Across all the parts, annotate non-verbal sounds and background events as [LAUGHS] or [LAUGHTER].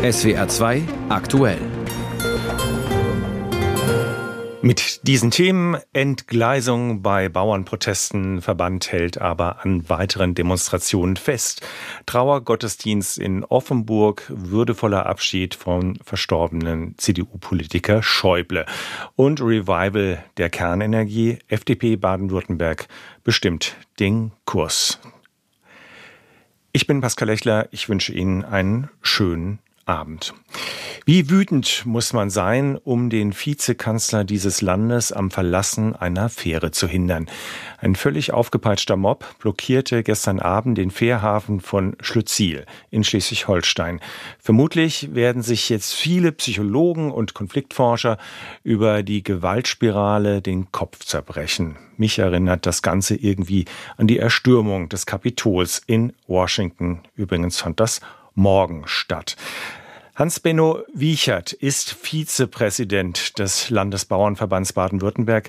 SWR 2 aktuell. Mit diesen Themen Entgleisung bei Bauernprotesten. Verband hält aber an weiteren Demonstrationen fest. Trauergottesdienst in Offenburg, würdevoller Abschied von verstorbenen CDU-Politiker Schäuble und Revival der Kernenergie. FDP Baden-Württemberg bestimmt den Kurs. Ich bin Pascal Lechler. Ich wünsche Ihnen einen schönen Abend. Wie wütend muss man sein, um den Vizekanzler dieses Landes am Verlassen einer Fähre zu hindern? Ein völlig aufgepeitschter Mob blockierte gestern Abend den Fährhafen von Schlütziel in Schleswig-Holstein. Vermutlich werden sich jetzt viele Psychologen und Konfliktforscher über die Gewaltspirale den Kopf zerbrechen. Mich erinnert das Ganze irgendwie an die Erstürmung des Kapitols in Washington. Übrigens fand das morgen statt. Hans-Benno Wiechert ist Vizepräsident des Landesbauernverbands Baden-Württemberg.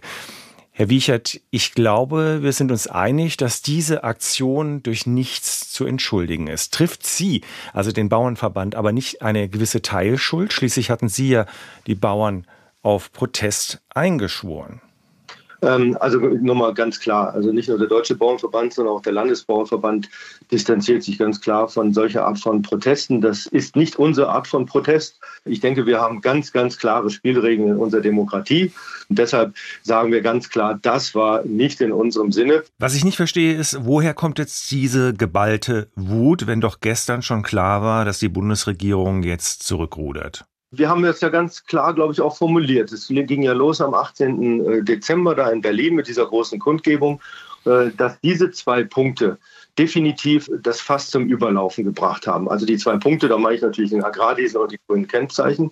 Herr Wiechert, ich glaube, wir sind uns einig, dass diese Aktion durch nichts zu entschuldigen ist. Trifft Sie, also den Bauernverband, aber nicht eine gewisse Teilschuld? Schließlich hatten Sie ja die Bauern auf Protest eingeschworen. Ähm, also nochmal ganz klar, also nicht nur der Deutsche Bauernverband, sondern auch der Landesbauernverband distanziert sich ganz klar von solcher Art von Protesten. Das ist nicht unsere Art von Protest. Ich denke, wir haben ganz, ganz klare Spielregeln in unserer Demokratie. Und deshalb sagen wir ganz klar, das war nicht in unserem Sinne. Was ich nicht verstehe, ist, woher kommt jetzt diese geballte Wut, wenn doch gestern schon klar war, dass die Bundesregierung jetzt zurückrudert? Wir haben das ja ganz klar, glaube ich, auch formuliert. Es ging ja los am 18. Äh, Dezember da in Berlin mit dieser großen Kundgebung, äh, dass diese zwei Punkte definitiv das Fass zum Überlaufen gebracht haben. Also die zwei Punkte, da meine ich natürlich den Agrardiesel und die grünen Kennzeichen.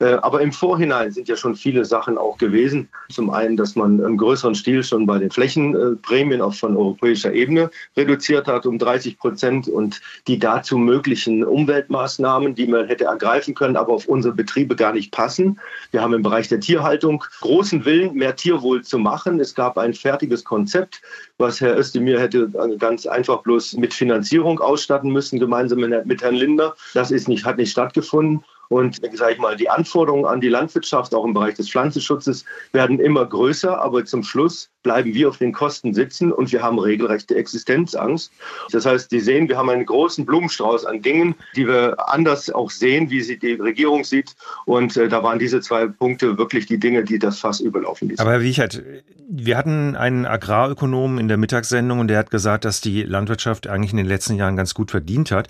Äh, aber im Vorhinein sind ja schon viele Sachen auch gewesen. Zum einen, dass man im größeren Stil schon bei den Flächenprämien auch von europäischer Ebene reduziert hat um 30 Prozent und die dazu möglichen Umweltmaßnahmen, die man hätte ergreifen können, aber auf unsere Betriebe gar nicht passen. Wir haben im Bereich der Tierhaltung großen Willen, mehr Tierwohl zu machen. Es gab ein fertiges Konzept, was Herr Özdemir hätte ganz einfach bloß mit Finanzierung ausstatten müssen, gemeinsam mit Herrn Linder. Das ist nicht, hat nicht stattgefunden. Und sage ich mal, die Anforderungen an die Landwirtschaft, auch im Bereich des Pflanzenschutzes, werden immer größer. Aber zum Schluss bleiben wir auf den Kosten sitzen und wir haben regelrechte Existenzangst. Das heißt, Sie sehen, wir haben einen großen Blumenstrauß an Dingen, die wir anders auch sehen, wie sie die Regierung sieht. Und äh, da waren diese zwei Punkte wirklich die Dinge, die das Fass überlaufen ließen. Aber Herr Wiechert, wir hatten einen Agrarökonomen in der Mittagssendung und der hat gesagt, dass die Landwirtschaft eigentlich in den letzten Jahren ganz gut verdient hat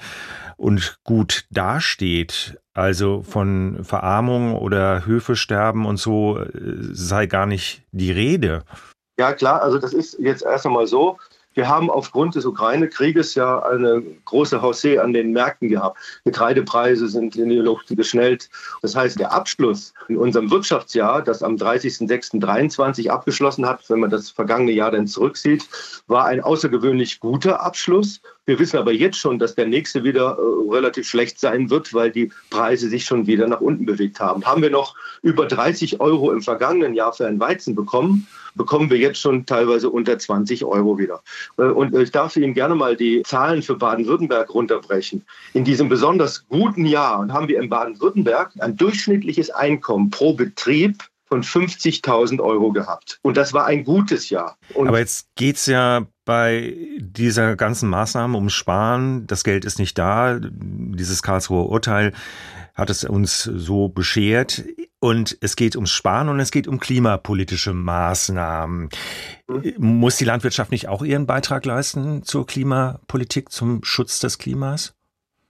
und gut dasteht. Also von Verarmung oder Höfesterben und so äh, sei gar nicht die Rede. Ja, klar, also das ist jetzt erst einmal so. Wir haben aufgrund des Ukraine-Krieges ja eine große Haussee an den Märkten gehabt. Getreidepreise sind in die Luft geschnellt. Das heißt, der Abschluss in unserem Wirtschaftsjahr, das am 30.06.23 abgeschlossen hat, wenn man das vergangene Jahr dann zurücksieht, war ein außergewöhnlich guter Abschluss. Wir wissen aber jetzt schon, dass der nächste wieder äh, relativ schlecht sein wird, weil die Preise sich schon wieder nach unten bewegt haben. Haben wir noch über 30 Euro im vergangenen Jahr für ein Weizen bekommen, bekommen wir jetzt schon teilweise unter 20 Euro wieder. Äh, und ich darf Ihnen gerne mal die Zahlen für Baden-Württemberg runterbrechen. In diesem besonders guten Jahr haben wir in Baden-Württemberg ein durchschnittliches Einkommen pro Betrieb von 50.000 Euro gehabt. Und das war ein gutes Jahr. Und Aber jetzt geht's ja bei dieser ganzen Maßnahme um Sparen. Das Geld ist nicht da. Dieses Karlsruher Urteil hat es uns so beschert. Und es geht ums Sparen und es geht um klimapolitische Maßnahmen. Mhm. Muss die Landwirtschaft nicht auch ihren Beitrag leisten zur Klimapolitik, zum Schutz des Klimas?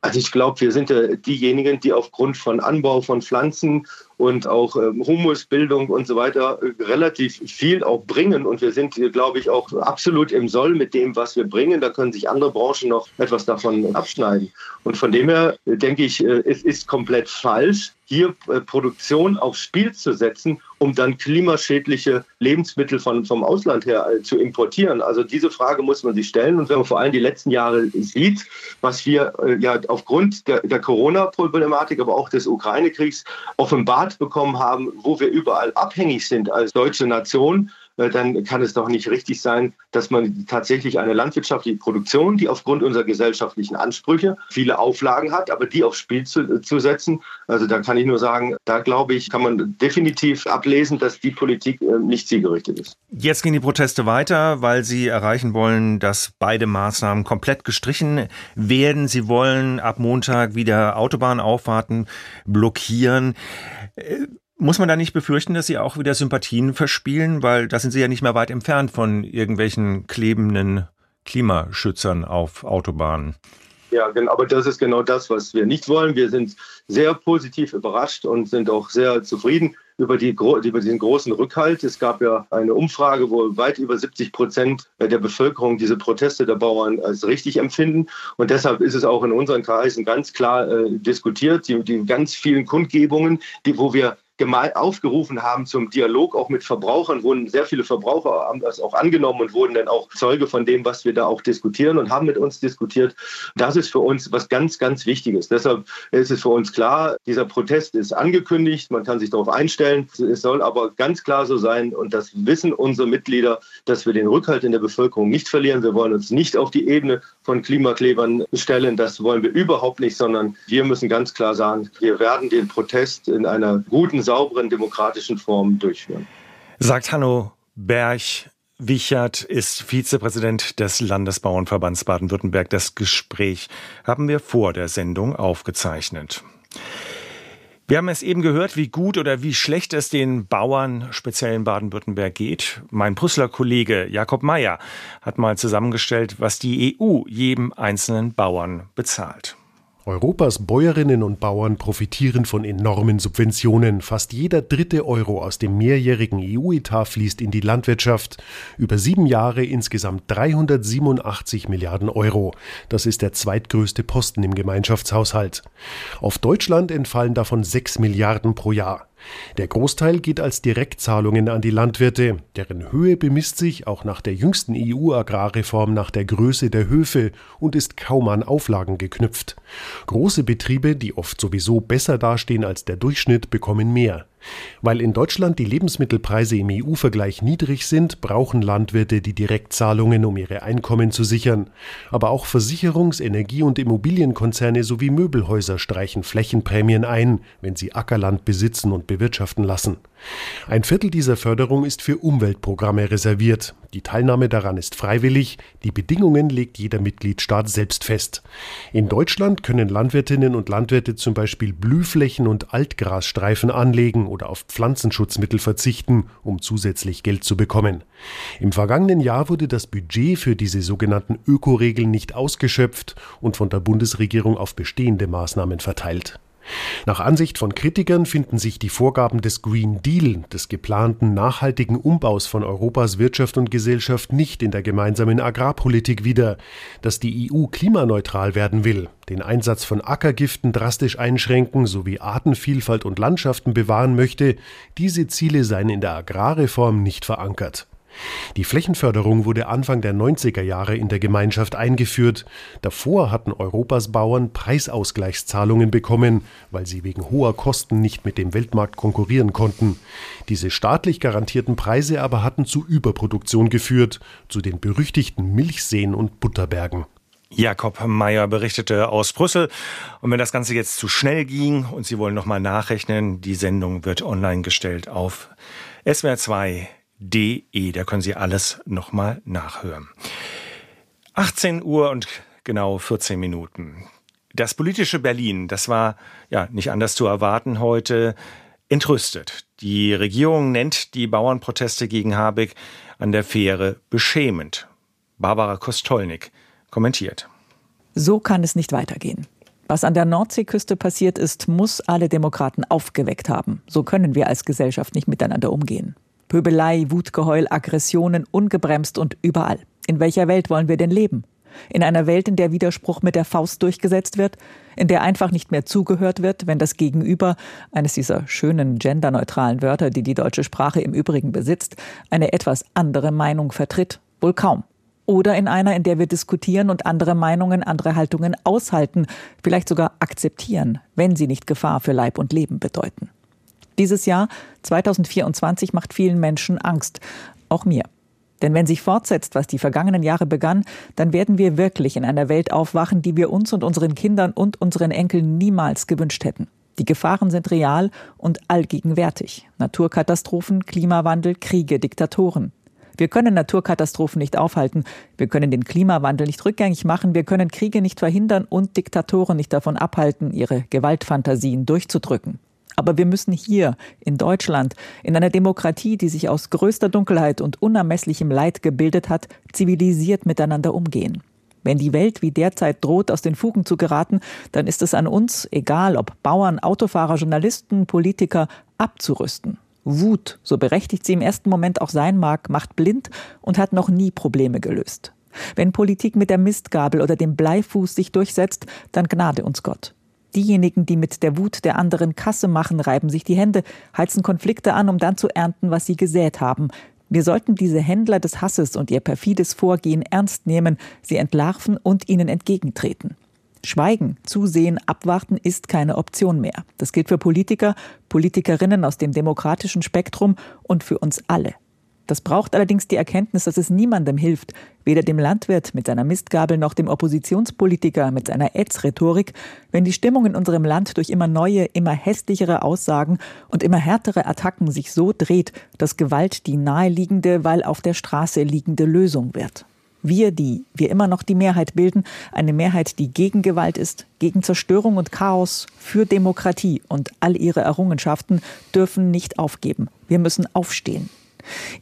Also ich glaube, wir sind ja diejenigen, die aufgrund von Anbau von Pflanzen und auch ähm, Humusbildung und so weiter äh, relativ viel auch bringen. Und wir sind, glaube ich, auch absolut im Soll mit dem, was wir bringen. Da können sich andere Branchen noch etwas davon abschneiden. Und von dem her äh, denke ich, äh, es ist komplett falsch, hier äh, Produktion aufs Spiel zu setzen, um dann klimaschädliche Lebensmittel von, vom Ausland her äh, zu importieren. Also diese Frage muss man sich stellen. Und wenn man vor allem die letzten Jahre sieht, was wir äh, ja aufgrund der, der Corona-Problematik, aber auch des Ukraine-Kriegs offenbart bekommen haben, wo wir überall abhängig sind als deutsche Nation, äh, dann kann es doch nicht richtig sein, dass man tatsächlich eine landwirtschaftliche Produktion, die aufgrund unserer gesellschaftlichen Ansprüche viele Auflagen hat, aber die aufs Spiel zu, zu setzen. Also da kann ich nur sagen, da glaube ich, kann man definitiv ablesen, dass die Politik äh, nicht zielgerichtet ist. Jetzt gehen die Proteste weiter, weil Sie erreichen wollen, dass beide Maßnahmen komplett gestrichen werden. Sie wollen ab Montag wieder Autobahnauffahrten blockieren. Äh, muss man da nicht befürchten, dass Sie auch wieder Sympathien verspielen? Weil da sind Sie ja nicht mehr weit entfernt von irgendwelchen klebenden Klimaschützern auf Autobahnen. Ja, genau, aber das ist genau das, was wir nicht wollen. Wir sind sehr positiv überrascht und sind auch sehr zufrieden über, die, über diesen großen Rückhalt. Es gab ja eine Umfrage, wo weit über 70 Prozent der Bevölkerung diese Proteste der Bauern als richtig empfinden. Und deshalb ist es auch in unseren Kreisen ganz klar äh, diskutiert. Die, die ganz vielen Kundgebungen, die, wo wir aufgerufen haben zum Dialog auch mit Verbrauchern, wurden sehr viele Verbraucher haben das auch angenommen und wurden dann auch Zeuge von dem, was wir da auch diskutieren und haben mit uns diskutiert. Das ist für uns was ganz, ganz Wichtiges. Deshalb ist es für uns klar, dieser Protest ist angekündigt, man kann sich darauf einstellen. Es soll aber ganz klar so sein und das wissen unsere Mitglieder, dass wir den Rückhalt in der Bevölkerung nicht verlieren. Wir wollen uns nicht auf die Ebene von Klimaklebern stellen. Das wollen wir überhaupt nicht, sondern wir müssen ganz klar sagen, wir werden den Protest in einer guten sauberen demokratischen Form durchführen. Sagt Hanno Berg, Wichert ist Vizepräsident des Landesbauernverbands Baden-Württemberg. Das Gespräch haben wir vor der Sendung aufgezeichnet. Wir haben es eben gehört, wie gut oder wie schlecht es den Bauern speziell in Baden-Württemberg geht. Mein Brüsseler Kollege Jakob Mayer hat mal zusammengestellt, was die EU jedem einzelnen Bauern bezahlt. Europas Bäuerinnen und Bauern profitieren von enormen Subventionen. Fast jeder dritte Euro aus dem mehrjährigen EU-Etat fließt in die Landwirtschaft. Über sieben Jahre insgesamt 387 Milliarden Euro. Das ist der zweitgrößte Posten im Gemeinschaftshaushalt. Auf Deutschland entfallen davon sechs Milliarden pro Jahr. Der Großteil geht als Direktzahlungen an die Landwirte, deren Höhe bemisst sich auch nach der jüngsten EU-Agrarreform nach der Größe der Höfe und ist kaum an Auflagen geknüpft. Große Betriebe, die oft sowieso besser dastehen als der Durchschnitt, bekommen mehr. Weil in Deutschland die Lebensmittelpreise im EU-Vergleich niedrig sind, brauchen Landwirte die Direktzahlungen, um ihre Einkommen zu sichern. Aber auch Versicherungs-, Energie- und Immobilienkonzerne sowie Möbelhäuser streichen Flächenprämien ein, wenn sie Ackerland besitzen und bewirtschaften lassen. Ein Viertel dieser Förderung ist für Umweltprogramme reserviert. Die Teilnahme daran ist freiwillig, die Bedingungen legt jeder Mitgliedstaat selbst fest. In Deutschland können Landwirtinnen und Landwirte zum Beispiel Blühflächen und Altgrasstreifen anlegen oder auf Pflanzenschutzmittel verzichten, um zusätzlich Geld zu bekommen. Im vergangenen Jahr wurde das Budget für diese sogenannten Ökoregeln nicht ausgeschöpft und von der Bundesregierung auf bestehende Maßnahmen verteilt. Nach Ansicht von Kritikern finden sich die Vorgaben des Green Deal, des geplanten nachhaltigen Umbaus von Europas Wirtschaft und Gesellschaft, nicht in der gemeinsamen Agrarpolitik wieder. Dass die EU klimaneutral werden will, den Einsatz von Ackergiften drastisch einschränken sowie Artenvielfalt und Landschaften bewahren möchte, diese Ziele seien in der Agrarreform nicht verankert. Die Flächenförderung wurde Anfang der 90er Jahre in der Gemeinschaft eingeführt. Davor hatten Europas Bauern Preisausgleichszahlungen bekommen, weil sie wegen hoher Kosten nicht mit dem Weltmarkt konkurrieren konnten. Diese staatlich garantierten Preise aber hatten zu Überproduktion geführt, zu den berüchtigten Milchseen und Butterbergen. Jakob Meyer berichtete aus Brüssel. Und wenn das Ganze jetzt zu schnell ging und Sie wollen nochmal nachrechnen, die Sendung wird online gestellt auf SWR2 de. Da können Sie alles nochmal nachhören. 18 Uhr und genau 14 Minuten. Das politische Berlin, das war ja nicht anders zu erwarten heute, entrüstet. Die Regierung nennt die Bauernproteste gegen Habeck an der Fähre beschämend. Barbara Kostolnik kommentiert. So kann es nicht weitergehen. Was an der Nordseeküste passiert ist, muss alle Demokraten aufgeweckt haben. So können wir als Gesellschaft nicht miteinander umgehen. Pöbelei, Wutgeheul, Aggressionen ungebremst und überall. In welcher Welt wollen wir denn leben? In einer Welt, in der Widerspruch mit der Faust durchgesetzt wird, in der einfach nicht mehr zugehört wird, wenn das Gegenüber, eines dieser schönen genderneutralen Wörter, die die deutsche Sprache im Übrigen besitzt, eine etwas andere Meinung vertritt? Wohl kaum. Oder in einer, in der wir diskutieren und andere Meinungen, andere Haltungen aushalten, vielleicht sogar akzeptieren, wenn sie nicht Gefahr für Leib und Leben bedeuten. Dieses Jahr 2024 macht vielen Menschen Angst. Auch mir. Denn wenn sich fortsetzt, was die vergangenen Jahre begann, dann werden wir wirklich in einer Welt aufwachen, die wir uns und unseren Kindern und unseren Enkeln niemals gewünscht hätten. Die Gefahren sind real und allgegenwärtig. Naturkatastrophen, Klimawandel, Kriege, Diktatoren. Wir können Naturkatastrophen nicht aufhalten, wir können den Klimawandel nicht rückgängig machen, wir können Kriege nicht verhindern und Diktatoren nicht davon abhalten, ihre Gewaltfantasien durchzudrücken. Aber wir müssen hier in Deutschland, in einer Demokratie, die sich aus größter Dunkelheit und unermesslichem Leid gebildet hat, zivilisiert miteinander umgehen. Wenn die Welt wie derzeit droht, aus den Fugen zu geraten, dann ist es an uns, egal ob Bauern, Autofahrer, Journalisten, Politiker, abzurüsten. Wut, so berechtigt sie im ersten Moment auch sein mag, macht blind und hat noch nie Probleme gelöst. Wenn Politik mit der Mistgabel oder dem Bleifuß sich durchsetzt, dann gnade uns Gott. Diejenigen, die mit der Wut der anderen Kasse machen, reiben sich die Hände, heizen Konflikte an, um dann zu ernten, was sie gesät haben. Wir sollten diese Händler des Hasses und ihr perfides Vorgehen ernst nehmen, sie entlarven und ihnen entgegentreten. Schweigen, zusehen, abwarten ist keine Option mehr. Das gilt für Politiker, Politikerinnen aus dem demokratischen Spektrum und für uns alle. Das braucht allerdings die Erkenntnis, dass es niemandem hilft, weder dem Landwirt mit seiner Mistgabel noch dem Oppositionspolitiker mit seiner Ätz-Rhetorik, wenn die Stimmung in unserem Land durch immer neue, immer hässlichere Aussagen und immer härtere Attacken sich so dreht, dass Gewalt die naheliegende, weil auf der Straße liegende Lösung wird. Wir, die wir immer noch die Mehrheit bilden, eine Mehrheit, die gegen Gewalt ist, gegen Zerstörung und Chaos, für Demokratie und all ihre Errungenschaften, dürfen nicht aufgeben. Wir müssen aufstehen.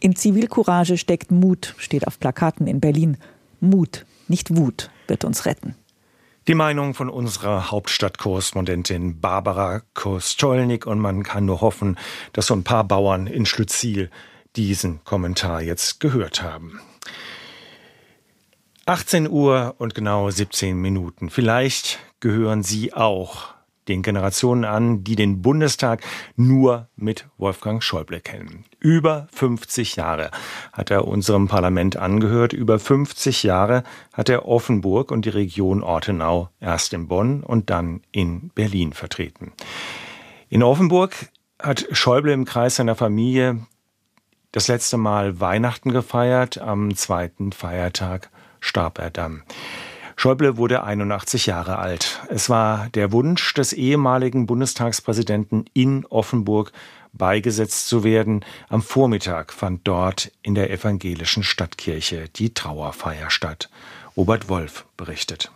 In Zivilcourage steckt Mut, steht auf Plakaten in Berlin. Mut, nicht Wut, wird uns retten. Die Meinung von unserer Hauptstadtkorrespondentin Barbara Kostolnik und man kann nur hoffen, dass so ein paar Bauern in Schlütziel diesen Kommentar jetzt gehört haben. 18 Uhr und genau 17 Minuten. Vielleicht gehören Sie auch den Generationen an, die den Bundestag nur mit Wolfgang Schäuble kennen. Über 50 Jahre hat er unserem Parlament angehört. Über 50 Jahre hat er Offenburg und die Region Ortenau erst in Bonn und dann in Berlin vertreten. In Offenburg hat Schäuble im Kreis seiner Familie das letzte Mal Weihnachten gefeiert, am zweiten Feiertag starb er dann. Schäuble wurde 81 Jahre alt. Es war der Wunsch des ehemaligen Bundestagspräsidenten in Offenburg beigesetzt zu werden. Am Vormittag fand dort in der evangelischen Stadtkirche die Trauerfeier statt. Robert Wolf berichtet.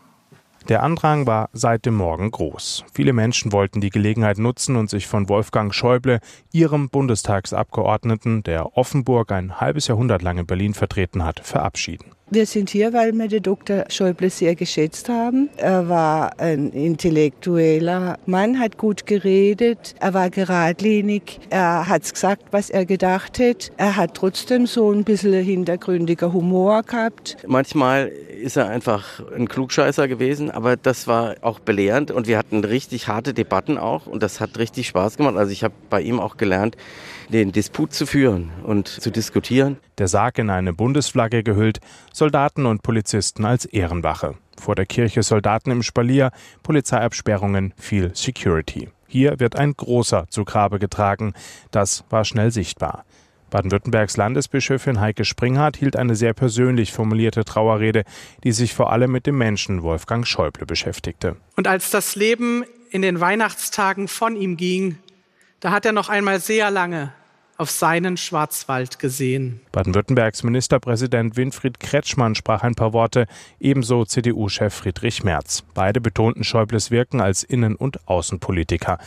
Der Andrang war seit dem Morgen groß. Viele Menschen wollten die Gelegenheit nutzen und sich von Wolfgang Schäuble, ihrem Bundestagsabgeordneten, der Offenburg ein halbes Jahrhundert lang in Berlin vertreten hat, verabschieden. Wir sind hier, weil wir den Dr. Schäuble sehr geschätzt haben. Er war ein intellektueller Mann, hat gut geredet, er war geradlinig, er hat gesagt, was er gedacht hat. Er hat trotzdem so ein bisschen hintergründiger Humor gehabt. Manchmal ist er einfach ein Klugscheißer gewesen, aber das war auch belehrend und wir hatten richtig harte Debatten auch und das hat richtig Spaß gemacht. Also ich habe bei ihm auch gelernt, den Disput zu führen und zu diskutieren. Der Sarg in eine Bundesflagge gehüllt, Soldaten und Polizisten als Ehrenwache. Vor der Kirche Soldaten im Spalier, Polizeiabsperrungen, viel Security. Hier wird ein großer zu Grabe getragen. Das war schnell sichtbar. Baden-Württembergs Landesbischöfin Heike Springhardt hielt eine sehr persönlich formulierte Trauerrede, die sich vor allem mit dem Menschen Wolfgang Schäuble beschäftigte. Und als das Leben in den Weihnachtstagen von ihm ging, da hat er noch einmal sehr lange auf seinen Schwarzwald gesehen. Baden-Württembergs Ministerpräsident Winfried Kretschmann sprach ein paar Worte, ebenso CDU-Chef Friedrich Merz. Beide betonten Schäubles Wirken als Innen- und Außenpolitiker.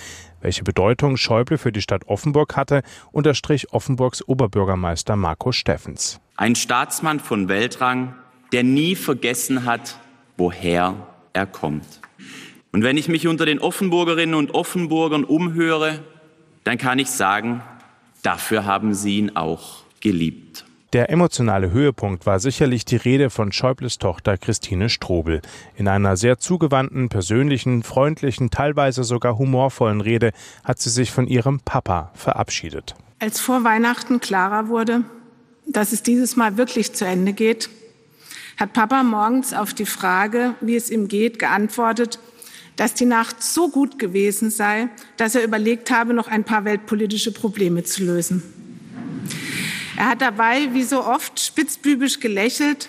Welche Bedeutung Schäuble für die Stadt Offenburg hatte, unterstrich Offenburgs Oberbürgermeister Marco Steffens. Ein Staatsmann von Weltrang, der nie vergessen hat, woher er kommt. Und wenn ich mich unter den Offenburgerinnen und Offenburgern umhöre, dann kann ich sagen, dafür haben sie ihn auch geliebt. Der emotionale Höhepunkt war sicherlich die Rede von Schäubles Tochter Christine Strobel. In einer sehr zugewandten, persönlichen, freundlichen, teilweise sogar humorvollen Rede hat sie sich von ihrem Papa verabschiedet. Als vor Weihnachten klarer wurde, dass es dieses Mal wirklich zu Ende geht, hat Papa morgens auf die Frage, wie es ihm geht, geantwortet, dass die Nacht so gut gewesen sei, dass er überlegt habe, noch ein paar weltpolitische Probleme zu lösen. Er hat dabei, wie so oft, spitzbübisch gelächelt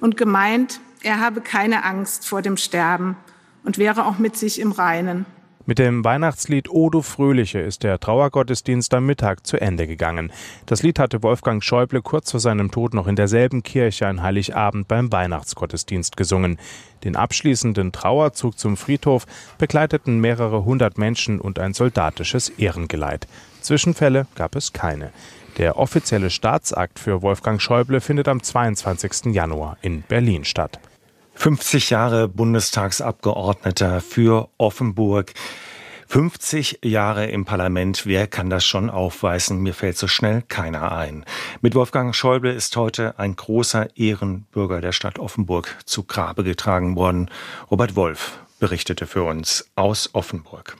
und gemeint, er habe keine Angst vor dem Sterben und wäre auch mit sich im Reinen. Mit dem Weihnachtslied Odo Fröhliche ist der Trauergottesdienst am Mittag zu Ende gegangen. Das Lied hatte Wolfgang Schäuble kurz vor seinem Tod noch in derselben Kirche an Heiligabend beim Weihnachtsgottesdienst gesungen. Den abschließenden Trauerzug zum Friedhof begleiteten mehrere hundert Menschen und ein soldatisches Ehrengeleit. Zwischenfälle gab es keine. Der offizielle Staatsakt für Wolfgang Schäuble findet am 22. Januar in Berlin statt. 50 Jahre Bundestagsabgeordneter für Offenburg. 50 Jahre im Parlament, wer kann das schon aufweisen? Mir fällt so schnell keiner ein. Mit Wolfgang Schäuble ist heute ein großer Ehrenbürger der Stadt Offenburg zu Grabe getragen worden. Robert Wolf berichtete für uns aus Offenburg.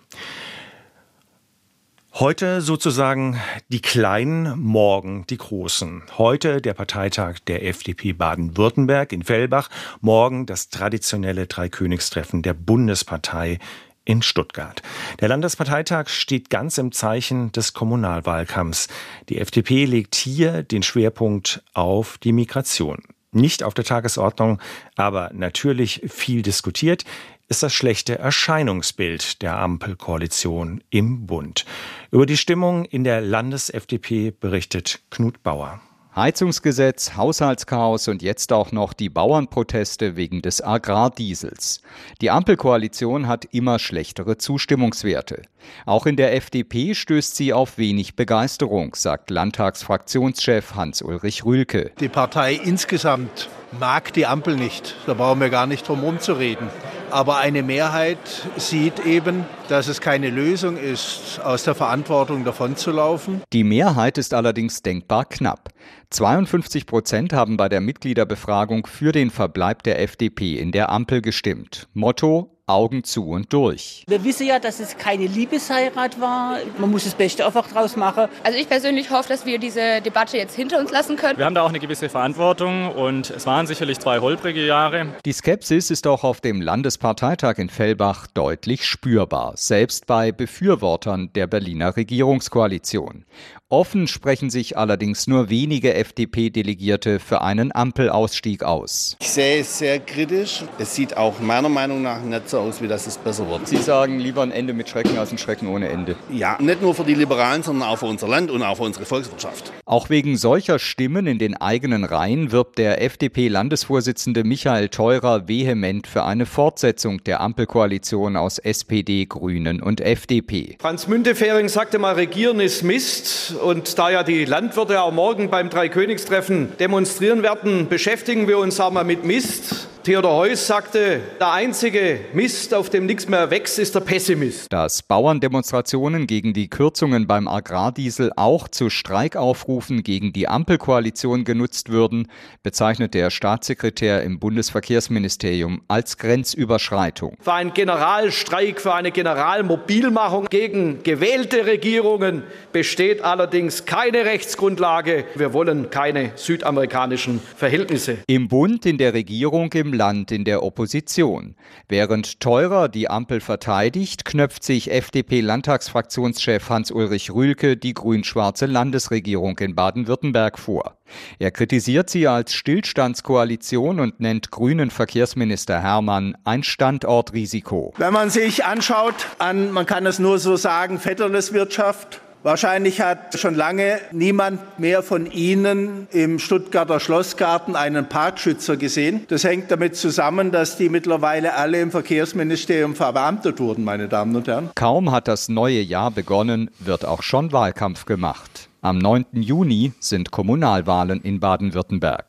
Heute sozusagen die Kleinen, morgen die Großen. Heute der Parteitag der FDP Baden-Württemberg in Fellbach, morgen das traditionelle Dreikönigstreffen der Bundespartei in Stuttgart. Der Landesparteitag steht ganz im Zeichen des Kommunalwahlkampfs. Die FDP legt hier den Schwerpunkt auf die Migration. Nicht auf der Tagesordnung, aber natürlich viel diskutiert ist das schlechte Erscheinungsbild der Ampelkoalition im Bund. Über die Stimmung in der Landes-FDP berichtet Knut Bauer. Heizungsgesetz, Haushaltschaos und jetzt auch noch die Bauernproteste wegen des Agrardiesels. Die Ampelkoalition hat immer schlechtere Zustimmungswerte. Auch in der FDP stößt sie auf wenig Begeisterung, sagt Landtagsfraktionschef Hans-Ulrich Rühlke. Die Partei insgesamt mag die Ampel nicht. Da brauchen wir gar nicht drum rumzureden. Aber eine Mehrheit sieht eben, dass es keine Lösung ist, aus der Verantwortung davonzulaufen. Die Mehrheit ist allerdings denkbar knapp. 52 Prozent haben bei der Mitgliederbefragung für den Verbleib der FDP in der Ampel gestimmt. Motto Augen zu und durch. Wir wissen ja, dass es keine Liebesheirat war. Man muss das Beste einfach draus machen. Also ich persönlich hoffe, dass wir diese Debatte jetzt hinter uns lassen können. Wir haben da auch eine gewisse Verantwortung und es waren sicherlich zwei holprige Jahre. Die Skepsis ist auch auf dem Landesparteitag in Fellbach deutlich spürbar, selbst bei Befürwortern der Berliner Regierungskoalition. Offen sprechen sich allerdings nur wenige FDP-Delegierte für einen Ampelausstieg aus. Ich sehe es sehr kritisch. Es sieht auch meiner Meinung nach nicht so aus, wie das es besser wird. Sie sagen lieber ein Ende mit Schrecken als ein Schrecken ohne Ende. Ja, nicht nur für die Liberalen, sondern auch für unser Land und auch für unsere Volkswirtschaft. Auch wegen solcher Stimmen in den eigenen Reihen wirbt der FDP-Landesvorsitzende Michael Theurer vehement für eine Fortsetzung der Ampelkoalition aus SPD, Grünen und FDP. Franz Müntefering sagte mal, Regieren ist Mist. Und da ja die Landwirte auch morgen beim Dreikönigstreffen demonstrieren werden, beschäftigen wir uns auch mal mit Mist. Theodor Heuss sagte, der einzige Mist, auf dem nichts mehr wächst, ist der Pessimist. Dass Bauerndemonstrationen gegen die Kürzungen beim Agrardiesel auch zu Streikaufrufen gegen die Ampelkoalition genutzt würden, bezeichnet der Staatssekretär im Bundesverkehrsministerium als Grenzüberschreitung. Für einen Generalstreik, für eine Generalmobilmachung gegen gewählte Regierungen besteht allerdings keine Rechtsgrundlage. Wir wollen keine südamerikanischen Verhältnisse. Im Bund, in der Regierung, im Land, in der Opposition. Während Teurer die Ampel verteidigt, knöpft sich FDP-Landtagsfraktionschef Hans-Ulrich Rühlke die grün-schwarze Landesregierung in Baden-Württemberg vor. Er kritisiert sie als Stillstandskoalition und nennt grünen Verkehrsminister Hermann ein Standortrisiko. Wenn man sich anschaut an, man kann es nur so sagen, Vetterleswirtschaft, Wahrscheinlich hat schon lange niemand mehr von Ihnen im Stuttgarter Schlossgarten einen Parkschützer gesehen. Das hängt damit zusammen, dass die mittlerweile alle im Verkehrsministerium verbeamtet wurden, meine Damen und Herren. Kaum hat das neue Jahr begonnen, wird auch schon Wahlkampf gemacht. Am 9. Juni sind Kommunalwahlen in Baden-Württemberg.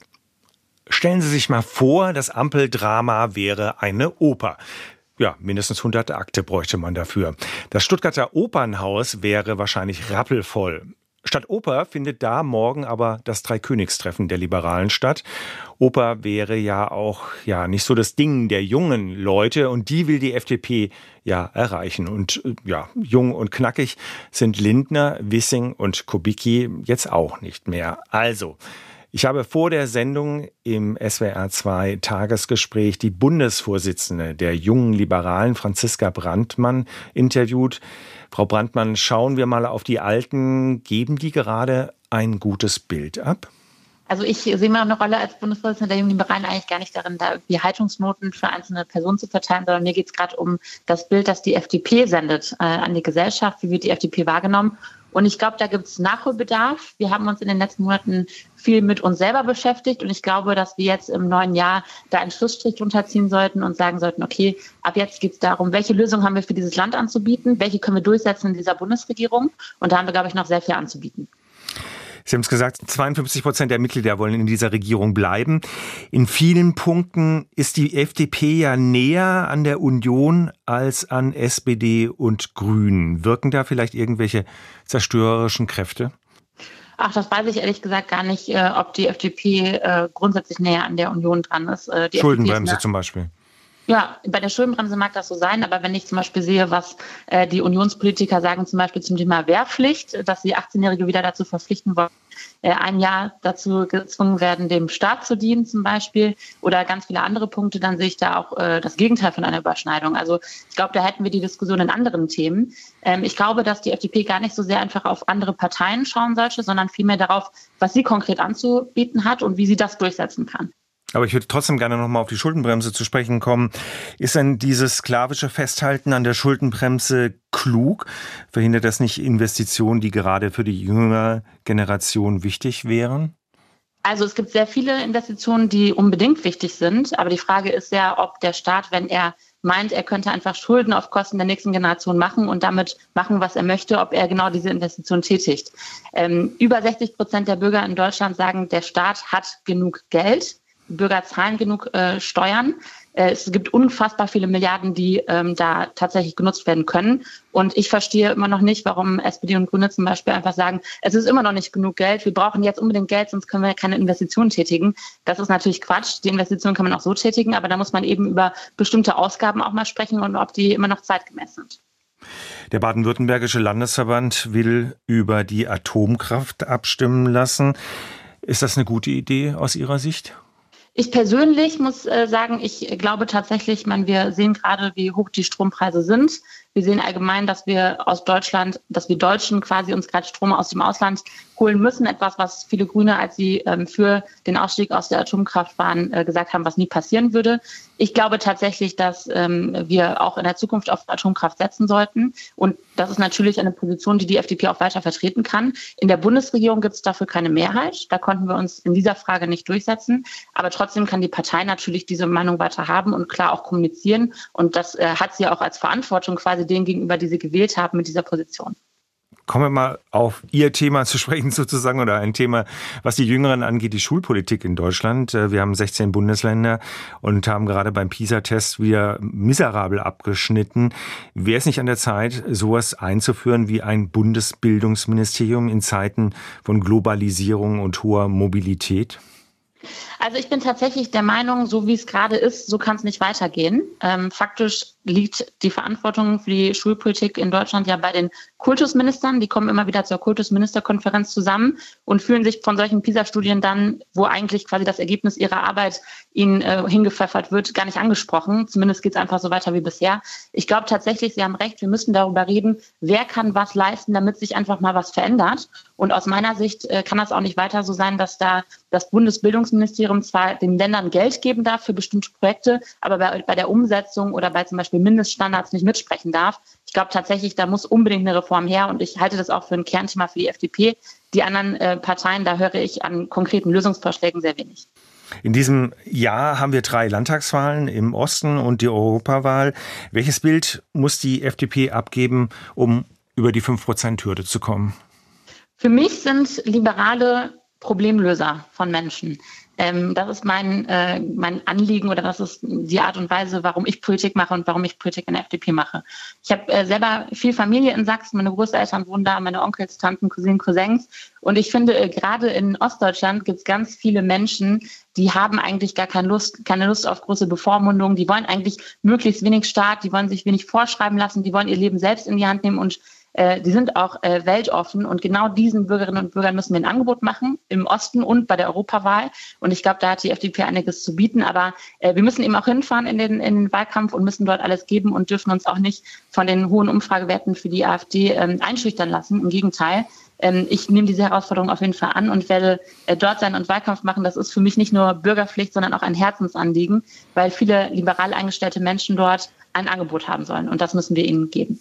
Stellen Sie sich mal vor, das Ampeldrama wäre eine Oper. Ja, mindestens 100 Akte bräuchte man dafür. Das Stuttgarter Opernhaus wäre wahrscheinlich rappelvoll. Statt Oper findet da morgen aber das Dreikönigstreffen der Liberalen statt. Oper wäre ja auch ja nicht so das Ding der jungen Leute und die will die FDP ja erreichen. Und ja, jung und knackig sind Lindner, Wissing und Kubicki jetzt auch nicht mehr. Also, ich habe vor der Sendung im SWR2 Tagesgespräch die Bundesvorsitzende der jungen Liberalen, Franziska Brandmann, interviewt. Frau Brandmann, schauen wir mal auf die Alten. Geben die gerade ein gutes Bild ab? Also ich sehe mir auch eine Rolle als Bundesvorsitzender der Jungen Liberalen eigentlich gar nicht darin, da irgendwie Haltungsnoten für einzelne Personen zu verteilen, sondern mir geht es gerade um das Bild, das die FDP sendet äh, an die Gesellschaft. Wie wird die FDP wahrgenommen? Und ich glaube, da gibt es Nachholbedarf. Wir haben uns in den letzten Monaten viel mit uns selber beschäftigt und ich glaube, dass wir jetzt im neuen Jahr da einen Schlussstrich drunter ziehen sollten und sagen sollten, okay, ab jetzt geht es darum, welche Lösung haben wir für dieses Land anzubieten, welche können wir durchsetzen in dieser Bundesregierung und da haben wir, glaube ich, noch sehr viel anzubieten. Sie haben es gesagt, 52 Prozent der Mitglieder wollen in dieser Regierung bleiben. In vielen Punkten ist die FDP ja näher an der Union als an SPD und Grünen. Wirken da vielleicht irgendwelche zerstörerischen Kräfte? Ach, das weiß ich ehrlich gesagt gar nicht, äh, ob die FDP äh, grundsätzlich näher an der Union dran ist. Äh, die Schuldenbremse ist zum Beispiel. Ja, bei der Schuldenbremse mag das so sein, aber wenn ich zum Beispiel sehe, was äh, die Unionspolitiker sagen, zum Beispiel zum Thema Wehrpflicht, dass sie 18-Jährige wieder dazu verpflichten wollen, ein Jahr dazu gezwungen werden, dem Staat zu dienen zum Beispiel oder ganz viele andere Punkte, dann sehe ich da auch äh, das Gegenteil von einer Überschneidung. Also ich glaube, da hätten wir die Diskussion in anderen Themen. Ähm, ich glaube, dass die FDP gar nicht so sehr einfach auf andere Parteien schauen sollte, sondern vielmehr darauf, was sie konkret anzubieten hat und wie sie das durchsetzen kann. Aber ich würde trotzdem gerne nochmal auf die Schuldenbremse zu sprechen kommen. Ist denn dieses sklavische Festhalten an der Schuldenbremse klug? Verhindert das nicht Investitionen, die gerade für die jüngere Generation wichtig wären? Also es gibt sehr viele Investitionen, die unbedingt wichtig sind. Aber die Frage ist ja, ob der Staat, wenn er meint, er könnte einfach Schulden auf Kosten der nächsten Generation machen und damit machen, was er möchte, ob er genau diese Investition tätigt. Ähm, über 60 Prozent der Bürger in Deutschland sagen, der Staat hat genug Geld. Bürger zahlen genug äh, Steuern. Äh, es gibt unfassbar viele Milliarden, die ähm, da tatsächlich genutzt werden können. Und ich verstehe immer noch nicht, warum SPD und Grüne zum Beispiel einfach sagen, es ist immer noch nicht genug Geld, wir brauchen jetzt unbedingt Geld, sonst können wir keine Investitionen tätigen. Das ist natürlich Quatsch. Die Investitionen kann man auch so tätigen, aber da muss man eben über bestimmte Ausgaben auch mal sprechen und ob die immer noch zeitgemäß sind. Der baden-württembergische Landesverband will über die Atomkraft abstimmen lassen. Ist das eine gute Idee aus Ihrer Sicht? Ich persönlich muss äh, sagen, ich glaube tatsächlich, man, wir sehen gerade, wie hoch die Strompreise sind. Wir sehen allgemein, dass wir aus Deutschland, dass wir Deutschen quasi uns gerade Strom aus dem Ausland holen müssen. Etwas, was viele Grüne, als sie ähm, für den Ausstieg aus der Atomkraft waren, äh, gesagt haben, was nie passieren würde. Ich glaube tatsächlich, dass ähm, wir auch in der Zukunft auf Atomkraft setzen sollten. Und das ist natürlich eine Position, die die FDP auch weiter vertreten kann. In der Bundesregierung gibt es dafür keine Mehrheit. Da konnten wir uns in dieser Frage nicht durchsetzen. Aber trotzdem kann die Partei natürlich diese Meinung weiter haben und klar auch kommunizieren. Und das äh, hat sie auch als Verantwortung quasi quasi denen gegenüber, die sie gewählt haben mit dieser Position. Kommen wir mal auf Ihr Thema zu sprechen [LAUGHS] sozusagen oder ein Thema, was die Jüngeren angeht, die Schulpolitik in Deutschland. Äh, wir haben 16 Bundesländer und haben gerade beim PISA-Test wieder miserabel abgeschnitten. Wäre es nicht an der Zeit, sowas einzuführen wie ein Bundesbildungsministerium in Zeiten von Globalisierung und hoher Mobilität? Also ich bin tatsächlich der Meinung, so wie es gerade ist, so kann es nicht weitergehen. Ähm, faktisch liegt die Verantwortung für die Schulpolitik in Deutschland ja bei den Kultusministern. Die kommen immer wieder zur Kultusministerkonferenz zusammen und fühlen sich von solchen PISA-Studien dann, wo eigentlich quasi das Ergebnis ihrer Arbeit ihnen äh, hingepfeffert wird, gar nicht angesprochen. Zumindest geht es einfach so weiter wie bisher. Ich glaube tatsächlich, Sie haben recht, wir müssen darüber reden, wer kann was leisten, damit sich einfach mal was verändert. Und aus meiner Sicht äh, kann das auch nicht weiter so sein, dass da das Bundesbildungsministerium zwar den Ländern Geld geben darf für bestimmte Projekte, aber bei, bei der Umsetzung oder bei zum Beispiel Mindeststandards nicht mitsprechen darf. Ich glaube tatsächlich, da muss unbedingt eine Reform her und ich halte das auch für ein Kernthema für die FDP. Die anderen äh, Parteien, da höre ich an konkreten Lösungsvorschlägen sehr wenig. In diesem Jahr haben wir drei Landtagswahlen im Osten und die Europawahl. Welches Bild muss die FDP abgeben, um über die 5-Prozent-Hürde zu kommen? Für mich sind Liberale Problemlöser von Menschen. Ähm, das ist mein, äh, mein Anliegen oder das ist die Art und Weise, warum ich Politik mache und warum ich Politik in der FDP mache. Ich habe äh, selber viel Familie in Sachsen, meine Großeltern wohnen da, meine Onkels, Tanten, Cousinen, Cousins. Und ich finde, äh, gerade in Ostdeutschland gibt es ganz viele Menschen, die haben eigentlich gar keine Lust, keine Lust auf große Bevormundung. Die wollen eigentlich möglichst wenig Staat, die wollen sich wenig vorschreiben lassen, die wollen ihr Leben selbst in die Hand nehmen und äh, die sind auch äh, weltoffen und genau diesen Bürgerinnen und Bürgern müssen wir ein Angebot machen, im Osten und bei der Europawahl. Und ich glaube, da hat die FDP einiges zu bieten, aber äh, wir müssen eben auch hinfahren in den, in den Wahlkampf und müssen dort alles geben und dürfen uns auch nicht von den hohen Umfragewerten für die AfD ähm, einschüchtern lassen. Im Gegenteil, ähm, ich nehme diese Herausforderung auf jeden Fall an und werde äh, dort sein und Wahlkampf machen. Das ist für mich nicht nur Bürgerpflicht, sondern auch ein Herzensanliegen, weil viele liberal eingestellte Menschen dort ein Angebot haben sollen. Und das müssen wir ihnen geben.